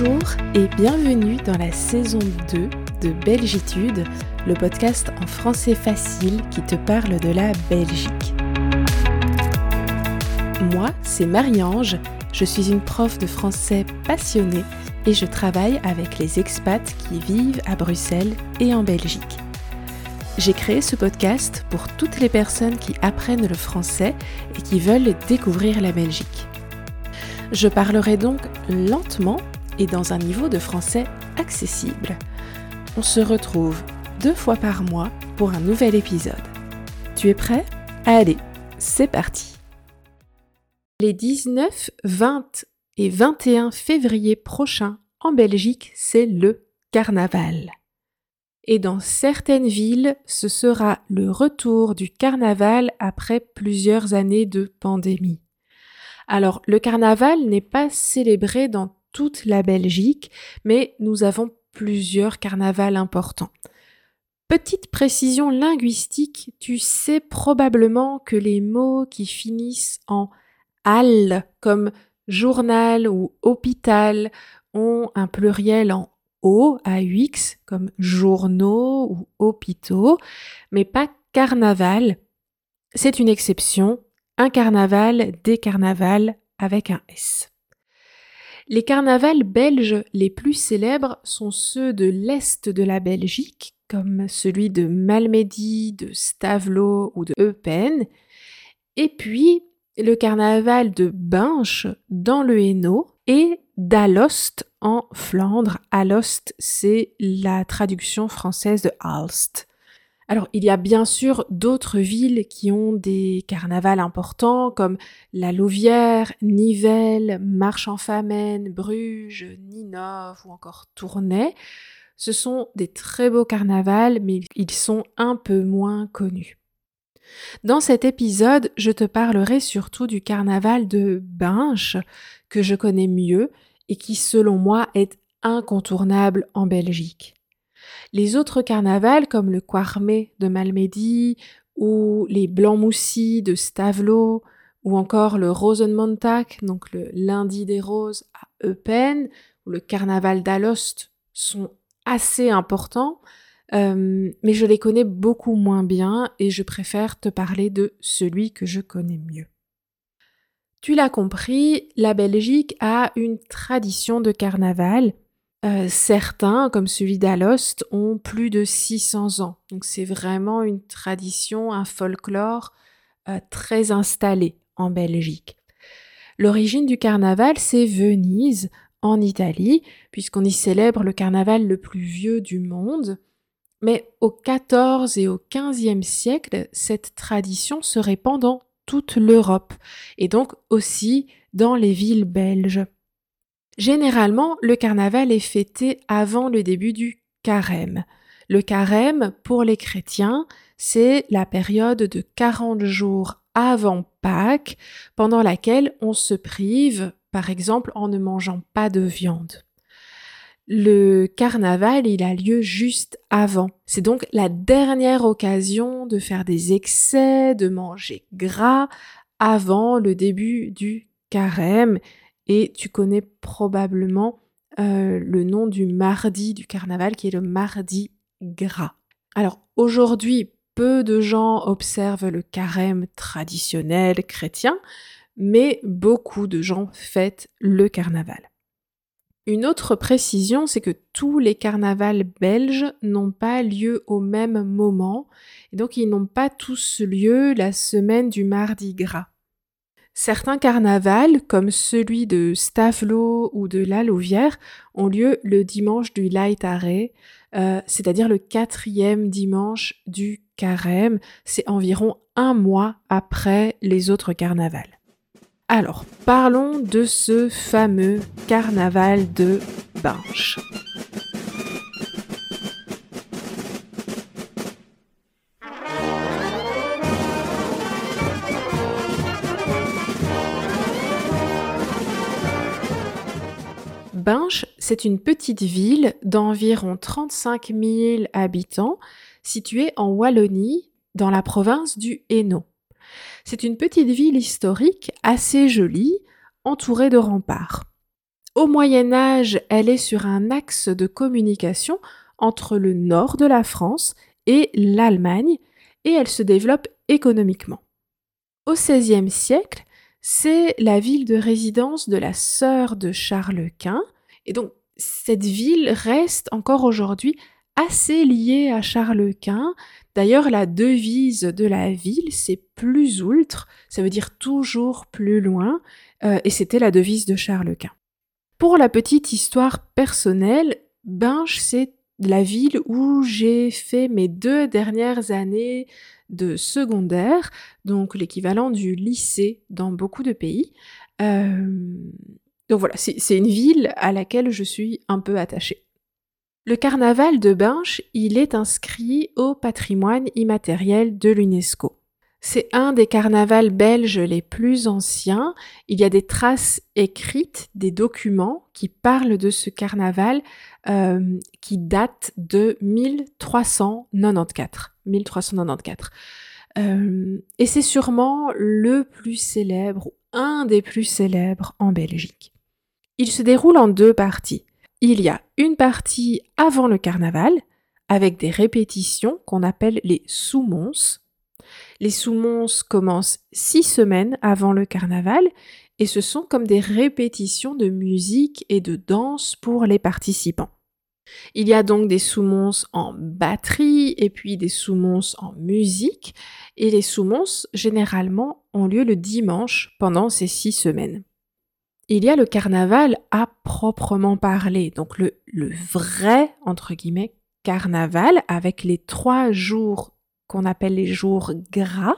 Bonjour et bienvenue dans la saison 2 de Belgitude, le podcast en français facile qui te parle de la Belgique. Moi, c'est Marie-Ange, je suis une prof de français passionnée et je travaille avec les expats qui vivent à Bruxelles et en Belgique. J'ai créé ce podcast pour toutes les personnes qui apprennent le français et qui veulent découvrir la Belgique. Je parlerai donc lentement et dans un niveau de français accessible. On se retrouve deux fois par mois pour un nouvel épisode. Tu es prêt? Allez, c'est parti Les 19, 20 et 21 février prochains en Belgique, c'est le carnaval. Et dans certaines villes, ce sera le retour du carnaval après plusieurs années de pandémie. Alors, le carnaval n'est pas célébré dans toute la Belgique, mais nous avons plusieurs carnavals importants. Petite précision linguistique, tu sais probablement que les mots qui finissent en al comme journal ou hôpital ont un pluriel en o, AUX, comme journaux ou hôpitaux, mais pas carnaval. C'est une exception un carnaval, des carnavals avec un S. Les carnavals belges les plus célèbres sont ceux de l'Est de la Belgique, comme celui de Malmedy, de Stavelot ou de Eupen, et puis le carnaval de Binche dans le Hainaut et d'Alost en Flandre. Alost, c'est la traduction française de Alst. Alors, il y a bien sûr d'autres villes qui ont des carnavals importants comme la Louvière, Nivelles, Marche-en-Famenne, Bruges, Ninove ou encore Tournai. Ce sont des très beaux carnavals, mais ils sont un peu moins connus. Dans cet épisode, je te parlerai surtout du carnaval de Binche, que je connais mieux et qui, selon moi, est incontournable en Belgique. Les autres carnavals, comme le Quarmé de Malmedy, ou les Blancs Moussis de Stavelot, ou encore le Rosenmontag, donc le lundi des roses à Eupen, ou le carnaval d'Alost, sont assez importants, euh, mais je les connais beaucoup moins bien et je préfère te parler de celui que je connais mieux. Tu l'as compris, la Belgique a une tradition de carnaval euh, certains, comme celui d'Alost, ont plus de 600 ans. Donc c'est vraiment une tradition, un folklore euh, très installé en Belgique. L'origine du carnaval, c'est Venise, en Italie, puisqu'on y célèbre le carnaval le plus vieux du monde. Mais au XIVe et au XVe siècle, cette tradition se répand dans toute l'Europe, et donc aussi dans les villes belges. Généralement, le carnaval est fêté avant le début du carême. Le carême, pour les chrétiens, c'est la période de 40 jours avant Pâques, pendant laquelle on se prive, par exemple, en ne mangeant pas de viande. Le carnaval, il a lieu juste avant. C'est donc la dernière occasion de faire des excès, de manger gras avant le début du carême et tu connais probablement euh, le nom du mardi du carnaval qui est le mardi gras. Alors aujourd'hui, peu de gens observent le carême traditionnel chrétien, mais beaucoup de gens fêtent le carnaval. Une autre précision, c'est que tous les carnavals belges n'ont pas lieu au même moment, et donc ils n'ont pas tous lieu la semaine du mardi gras. Certains carnavals, comme celui de Stavelot ou de la Louvière, ont lieu le dimanche du Laïtaré, euh, c'est-à-dire le quatrième dimanche du carême. C'est environ un mois après les autres carnavals. Alors, parlons de ce fameux carnaval de Binche. Binche, c'est une petite ville d'environ 35 000 habitants située en Wallonie, dans la province du Hainaut. C'est une petite ville historique assez jolie, entourée de remparts. Au Moyen Âge, elle est sur un axe de communication entre le nord de la France et l'Allemagne, et elle se développe économiquement. Au XVIe siècle, c'est la ville de résidence de la sœur de Charles Quint, et donc cette ville reste encore aujourd'hui assez liée à Charles Quint. D'ailleurs, la devise de la ville, c'est plus ultre, ça veut dire toujours plus loin, euh, et c'était la devise de Charles Quint. Pour la petite histoire personnelle, Binche, c'est la ville où j'ai fait mes deux dernières années de secondaire, donc l'équivalent du lycée dans beaucoup de pays. Euh, donc voilà, c'est une ville à laquelle je suis un peu attachée. Le carnaval de Binche, il est inscrit au patrimoine immatériel de l'UNESCO. C'est un des carnavals belges les plus anciens. Il y a des traces écrites, des documents qui parlent de ce carnaval euh, qui date de 1394. 1394. Euh, et c'est sûrement le plus célèbre, ou un des plus célèbres en Belgique. Il se déroule en deux parties. Il y a une partie avant le carnaval, avec des répétitions qu'on appelle les soumons. Les soumons commencent six semaines avant le carnaval et ce sont comme des répétitions de musique et de danse pour les participants. Il y a donc des soumons en batterie et puis des soumons en musique et les soumons généralement ont lieu le dimanche pendant ces six semaines. Il y a le carnaval à proprement parler, donc le, le vrai, entre guillemets, carnaval avec les trois jours qu'on appelle les jours gras,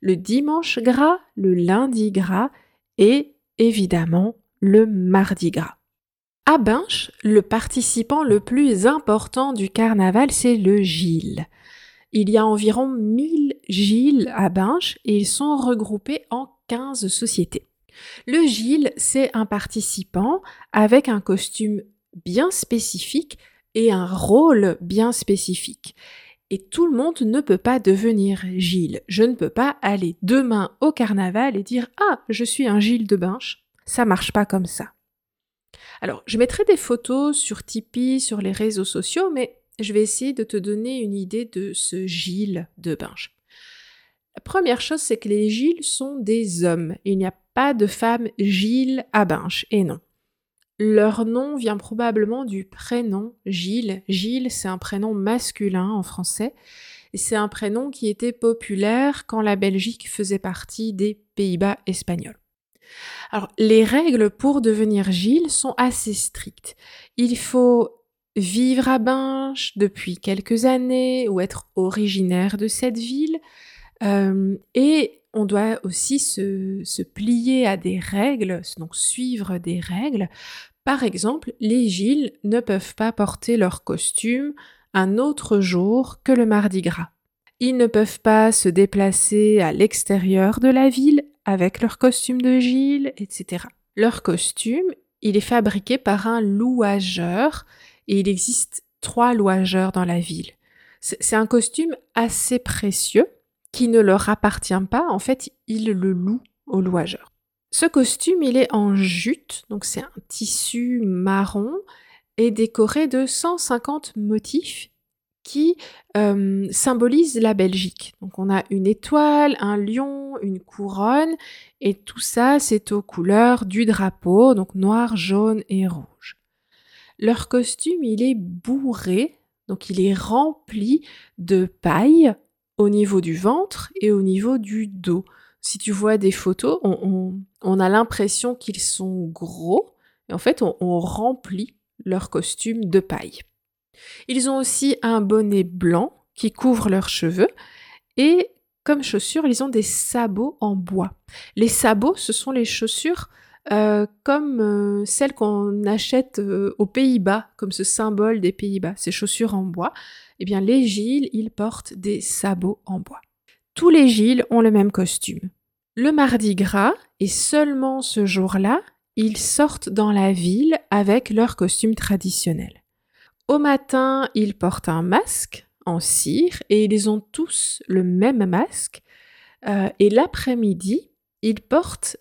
le dimanche gras, le lundi gras et évidemment le mardi gras. À Binche, le participant le plus important du carnaval, c'est le Gilles. Il y a environ 1000 Gilles à Binche et ils sont regroupés en 15 sociétés. Le Gilles, c'est un participant avec un costume bien spécifique et un rôle bien spécifique. Et tout le monde ne peut pas devenir Gilles. Je ne peux pas aller demain au carnaval et dire Ah, je suis un Gilles de Binche. Ça marche pas comme ça. Alors, je mettrai des photos sur Tipeee, sur les réseaux sociaux, mais je vais essayer de te donner une idée de ce Gilles de Binche. La première chose, c'est que les Gilles sont des hommes. Il n'y a pas de femme Gilles à Binche. Et non. Leur nom vient probablement du prénom Gilles. Gilles, c'est un prénom masculin en français. C'est un prénom qui était populaire quand la Belgique faisait partie des Pays-Bas espagnols. Alors, les règles pour devenir Gilles sont assez strictes. Il faut vivre à Binche depuis quelques années ou être originaire de cette ville. Euh, et on doit aussi se, se, plier à des règles, donc suivre des règles par exemple, les Gilles ne peuvent pas porter leur costume un autre jour que le mardi gras. Ils ne peuvent pas se déplacer à l'extérieur de la ville avec leur costume de Gilles, etc. Leur costume, il est fabriqué par un louageur et il existe trois louageurs dans la ville. C'est un costume assez précieux qui ne leur appartient pas. En fait, ils le louent au louageur. Ce costume, il est en jute, donc c'est un tissu marron et décoré de 150 motifs qui euh, symbolisent la Belgique. Donc on a une étoile, un lion, une couronne, et tout ça c'est aux couleurs du drapeau, donc noir, jaune et rouge. Leur costume, il est bourré, donc il est rempli de paille au niveau du ventre et au niveau du dos si tu vois des photos, on, a l'impression qu'ils sont gros, et en fait, on, on remplit leur costume de paille. Ils ont aussi un bonnet blanc qui couvre leurs cheveux, et comme chaussures, ils ont des sabots en bois. Les sabots, ce sont les chaussures euh, comme euh, celles qu'on achète euh, aux Pays-Bas, comme ce symbole des Pays-Bas, ces chaussures en bois. Eh bien, les Gilles, ils portent des sabots en bois. Tous les Gilles ont le même costume. Le mardi gras, et seulement ce jour-là, ils sortent dans la ville avec leur costume traditionnel. Au matin, ils portent un masque en cire et ils ont tous le même masque. Euh, et l'après-midi, ils portent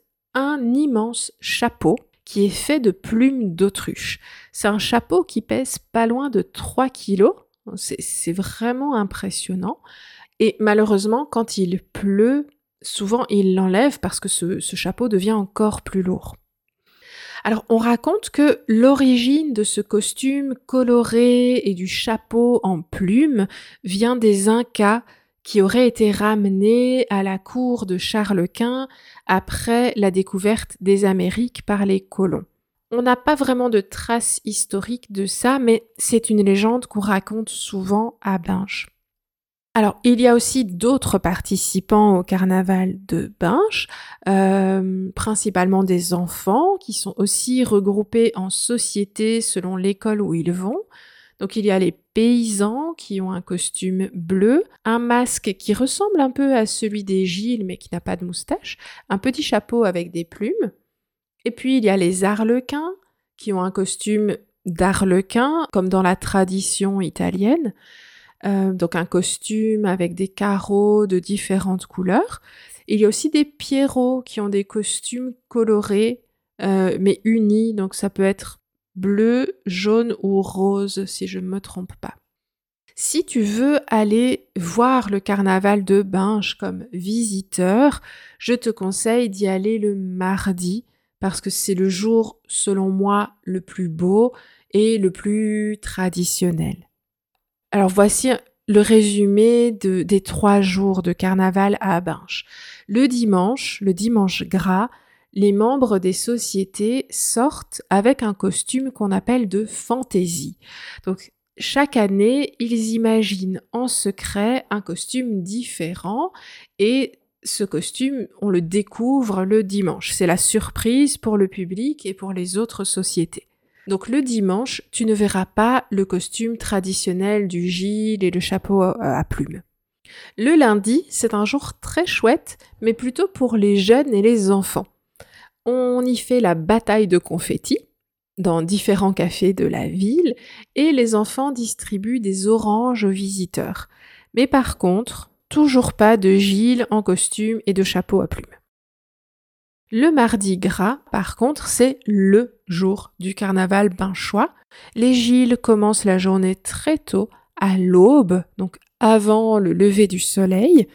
immense chapeau qui est fait de plumes d'autruche. C'est un chapeau qui pèse pas loin de 3 kilos. C'est vraiment impressionnant. Et malheureusement, quand il pleut, souvent il l'enlève parce que ce chapeau devient encore plus lourd. Alors on raconte que l'origine de ce costume coloré et du chapeau en plumes vient des Incas qui auraient été ramenés à la cour de Charles Quint après la découverte des Amériques par les colons. On n'a pas vraiment de traces historiques de ça, mais c'est une légende qu'on raconte souvent à Binche. Alors, il y a aussi d'autres participants au carnaval de Binche, euh, principalement des enfants qui sont aussi regroupés en sociétés selon l'école où ils vont. Donc, il y a les paysans qui ont un costume bleu, un masque qui ressemble un peu à celui des Gilles mais qui n'a pas de moustache, un petit chapeau avec des plumes. Et puis, il y a les arlequins qui ont un costume d'arlequin, comme dans la tradition italienne. Euh, donc un costume avec des carreaux de différentes couleurs. Il y a aussi des pierrots qui ont des costumes colorés euh, mais unis, donc ça peut être bleu, jaune ou rose si je ne me trompe pas. Si tu veux aller voir le carnaval de Binge comme visiteur, je te conseille d'y aller le mardi parce que c'est le jour, selon moi, le plus beau et le plus traditionnel. Alors voici le résumé des trois jours de carnaval à Binche. Le dimanche, le dimanche gras, les membres des sociétés sortent avec un costume qu'on appelle de fantaisie. Donc chaque année, ils imaginent en secret un costume différent et ce costume, on le découvre le dimanche. C'est la surprise pour le public et pour les autres sociétés. Donc le dimanche, tu ne verras pas le costume traditionnel du gile et le chapeau à plumes. Le lundi, c'est un jour très chouette, mais plutôt pour les jeunes et les enfants. On y fait la bataille de confettis dans différents cafés de la ville et les enfants distribuent des oranges aux visiteurs. Mais par contre, toujours pas de gile en costume et de chapeau à plumes. Le mardi gras, par contre, c'est le jour du carnaval binchois. Les Gilles commencent la journée très tôt, à l'aube, donc avant le lever du soleil.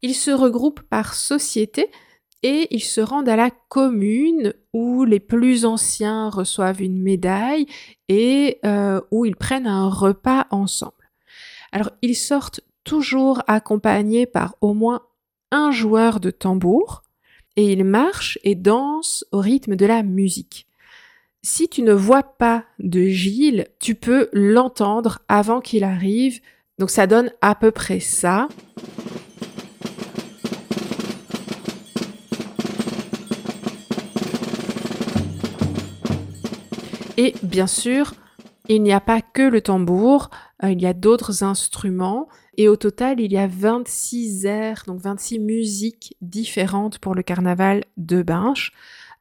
Ils se regroupent par société et ils se rendent à la commune où les plus anciens reçoivent une médaille et euh, où ils prennent un repas ensemble. Alors ils sortent toujours accompagnés par au moins un joueur de tambour et il marche et danse au rythme de la musique. Si tu ne vois pas de Gilles, tu peux l'entendre avant qu'il arrive. Donc ça donne à peu près ça. Et bien sûr, il n'y a pas que le tambour, euh, il y a d'autres instruments et au total, il y a 26 airs, donc 26 musiques différentes pour le carnaval de Binche.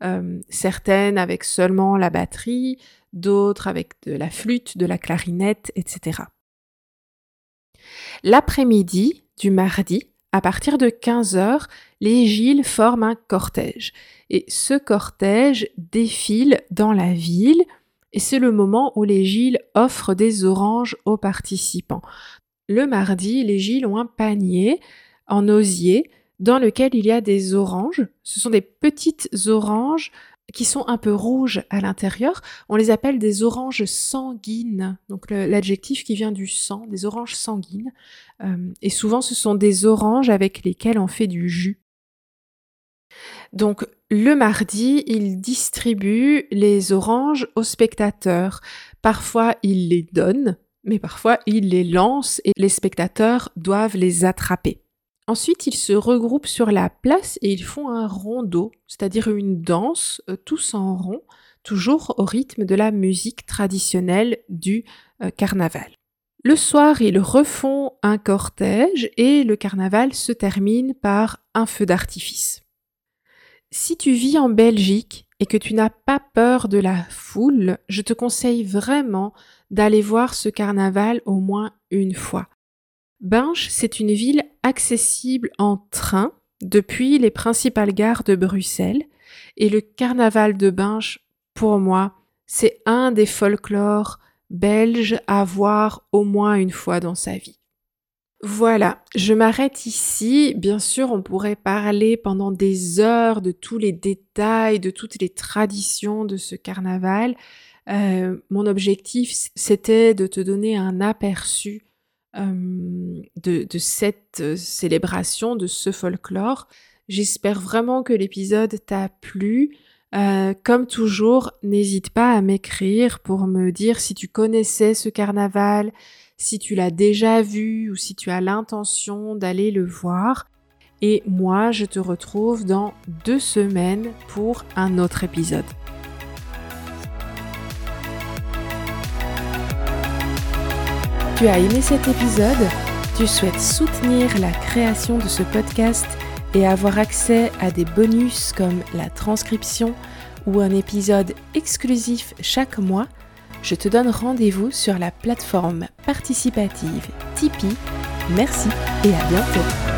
Euh, certaines avec seulement la batterie, d'autres avec de la flûte, de la clarinette, etc. L'après-midi du mardi, à partir de 15h, les Gilles forment un cortège. Et ce cortège défile dans la ville et c'est le moment où les Gilles offrent des oranges aux participants. Le mardi, les Gilles ont un panier en osier dans lequel il y a des oranges. Ce sont des petites oranges qui sont un peu rouges à l'intérieur. On les appelle des oranges sanguines, donc l'adjectif qui vient du sang, des oranges sanguines. Euh, et souvent, ce sont des oranges avec lesquelles on fait du jus. Donc, le mardi, il distribue les oranges aux spectateurs. Parfois, il les donne, mais parfois il les lance et les spectateurs doivent les attraper. Ensuite, ils se regroupent sur la place et ils font un rondeau, c'est-à-dire une danse, euh, tous en rond, toujours au rythme de la musique traditionnelle du euh, carnaval. Le soir, ils refont un cortège et le carnaval se termine par un feu d'artifice. Si tu vis en Belgique et que tu n'as pas peur de la foule, je te conseille vraiment d'aller voir ce carnaval au moins une fois. Binche, c'est une ville accessible en train depuis les principales gares de Bruxelles et le carnaval de Binche pour moi, c'est un des folklores belges à voir au moins une fois dans sa vie. Voilà, je m'arrête ici. Bien sûr, on pourrait parler pendant des heures de tous les détails, de toutes les traditions de ce carnaval. Euh, mon objectif, c'était de te donner un aperçu euh, de, cette euh, célébration, de ce folklore. J'espère vraiment que l'épisode t'a plu. comme toujours, n'hésite pas à m'écrire pour me dire si tu connaissais ce carnaval, si tu l'as déjà vu ou si tu as l'intention d'aller le voir. Et moi, je te retrouve dans deux semaines pour un autre épisode. Tu as aimé cet épisode? Tu souhaites soutenir la création de ce podcast et avoir accès à des bonus comme la transcription ou un épisode exclusif chaque mois? Je te donne rendez-vous sur la plateforme participative Tipeee. Merci et à bientôt.